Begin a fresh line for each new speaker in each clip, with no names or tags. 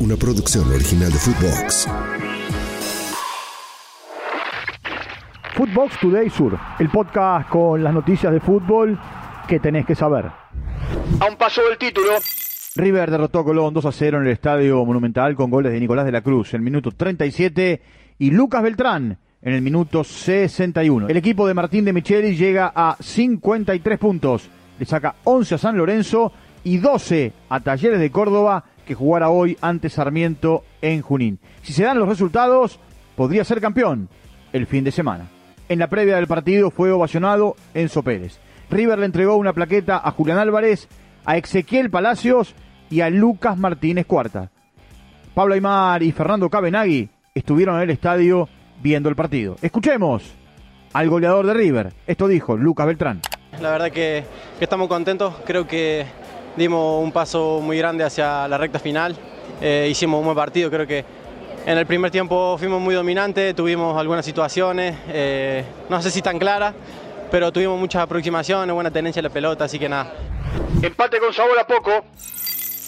una producción original de Footbox.
Footbox Today Sur, el podcast con las noticias de fútbol que tenés que saber.
A un paso del título.
River derrotó a Colón 2 a 0 en el Estadio Monumental con goles de Nicolás de la Cruz en el minuto 37 y Lucas Beltrán en el minuto 61. El equipo de Martín de Micheli llega a 53 puntos, le saca 11 a San Lorenzo y 12 a Talleres de Córdoba que jugará hoy ante Sarmiento en Junín. Si se dan los resultados, podría ser campeón el fin de semana. En la previa del partido fue ovacionado Enzo Pérez. River le entregó una plaqueta a Julián Álvarez, a Ezequiel Palacios y a Lucas Martínez Cuarta. Pablo Aymar y Fernando Cabenagui estuvieron en el estadio viendo el partido. Escuchemos al goleador de River. Esto dijo Lucas Beltrán.
La verdad que estamos contentos. Creo que dimos un paso muy grande hacia la recta final. Eh, hicimos un buen partido, creo que en el primer tiempo fuimos muy dominantes, tuvimos algunas situaciones, eh, no sé si tan claras, pero tuvimos muchas aproximaciones, buena tenencia de la pelota, así que nada.
Empate con sabor a poco.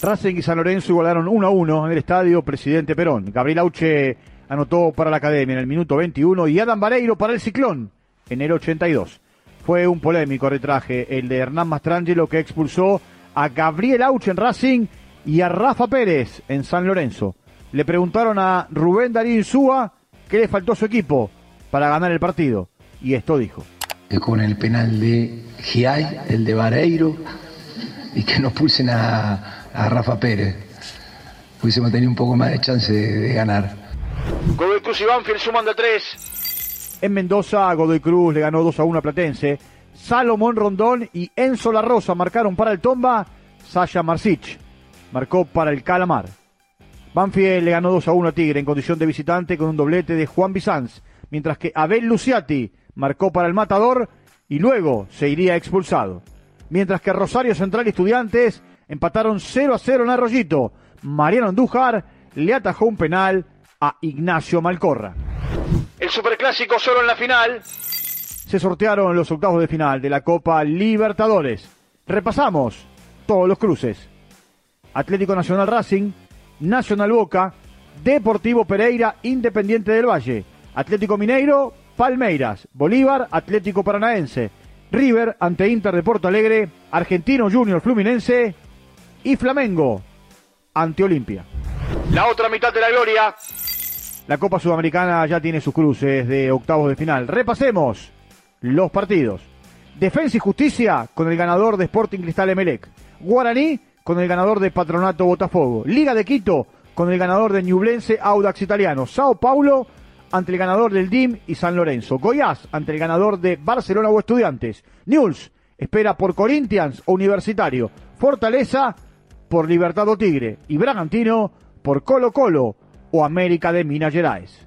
Racing y San Lorenzo igualaron 1 a 1 en el estadio Presidente Perón. Gabriel Auche anotó para la Academia en el minuto 21 y Adam Vareiro para el Ciclón en el 82. Fue un polémico arbitraje el de Hernán Mastrangelo que expulsó a Gabriel Auche en Racing y a Rafa Pérez en San Lorenzo. Le preguntaron a Rubén Darío Insúa qué le faltó a su equipo para ganar el partido. Y esto dijo.
Con el penal de Giai, el de Vareiro, y que nos pulsen a, a Rafa Pérez. Hubiésemos tenido un poco más de chance de, de ganar.
Godoy Cruz y Banfield suman de tres.
En Mendoza, Godoy Cruz le ganó 2 a 1 a Platense. Salomón Rondón y Enzo La Rosa marcaron para el Tomba. Sasha Marcich marcó para el Calamar. Banfield le ganó 2 a 1 a Tigre en condición de visitante con un doblete de Juan Bizanz, mientras que Abel Luciati marcó para el Matador y luego se iría expulsado. Mientras que Rosario Central y Estudiantes empataron 0 a 0 en Arroyito. Mariano Andújar le atajó un penal a Ignacio Malcorra.
El superclásico solo en la final.
Se sortearon los octavos de final de la Copa Libertadores. Repasamos todos los cruces. Atlético Nacional Racing, Nacional Boca, Deportivo Pereira, Independiente del Valle, Atlético Mineiro, Palmeiras, Bolívar, Atlético Paranaense, River ante Inter de Porto Alegre, Argentino Junior Fluminense y Flamengo ante Olimpia.
La otra mitad de la gloria.
La Copa Sudamericana ya tiene sus cruces de octavos de final. Repasemos los partidos. Defensa y Justicia con el ganador de Sporting Cristal Emelec. Guaraní con el ganador de Patronato Botafogo. Liga de Quito con el ganador de Ñublense Audax Italiano. Sao Paulo ante el ganador del DIM y San Lorenzo. Goiás ante el ganador de Barcelona o Estudiantes. News espera por Corinthians o Universitario. Fortaleza por Libertad o Tigre. Y Bragantino por Colo Colo o América de Minas Gerais.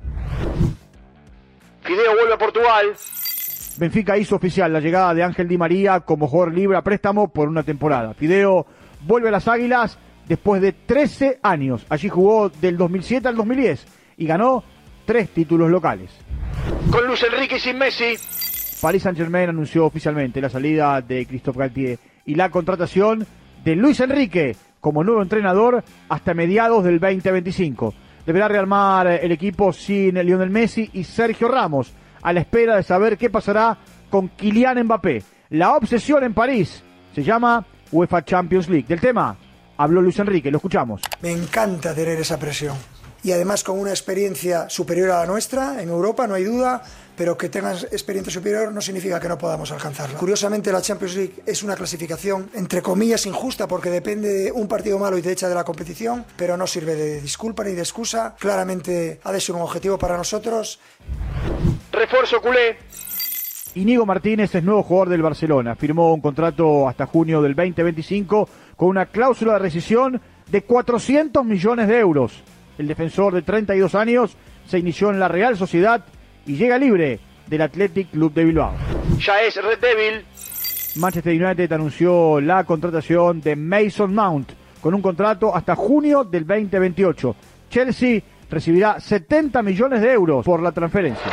Fideo vuelve a Portugal.
Benfica hizo oficial la llegada de Ángel Di María como jugador libre a préstamo por una temporada. Fideo vuelve a las Águilas después de 13 años. Allí jugó del 2007 al 2010 y ganó tres títulos locales.
Con Luis Enrique y sin Messi.
Paris Saint-Germain anunció oficialmente la salida de Christophe Galtier y la contratación de Luis Enrique como nuevo entrenador hasta mediados del 2025. Deberá rearmar el equipo sin Lionel Messi y Sergio Ramos, a la espera de saber qué pasará con Kylian Mbappé. La obsesión en París se llama UEFA Champions League. Del tema habló Luis Enrique, lo escuchamos.
Me encanta tener esa presión. Y además con una experiencia superior a la nuestra, en Europa, no hay duda, pero que tengas experiencia superior no significa que no podamos alcanzarla. Curiosamente, la Champions League es una clasificación, entre comillas, injusta, porque depende de un partido malo y te echa de la competición, pero no sirve de disculpa ni de excusa. Claramente ha de ser un objetivo para nosotros.
Refuerzo culé.
Inigo Martínez es nuevo jugador del Barcelona. Firmó un contrato hasta junio del 2025 con una cláusula de rescisión de 400 millones de euros. El defensor de 32 años se inició en la Real Sociedad y llega libre del Athletic Club de Bilbao.
Ya es Red Devil.
Manchester United anunció la contratación de Mason Mount con un contrato hasta junio del 2028. Chelsea recibirá 70 millones de euros por la transferencia.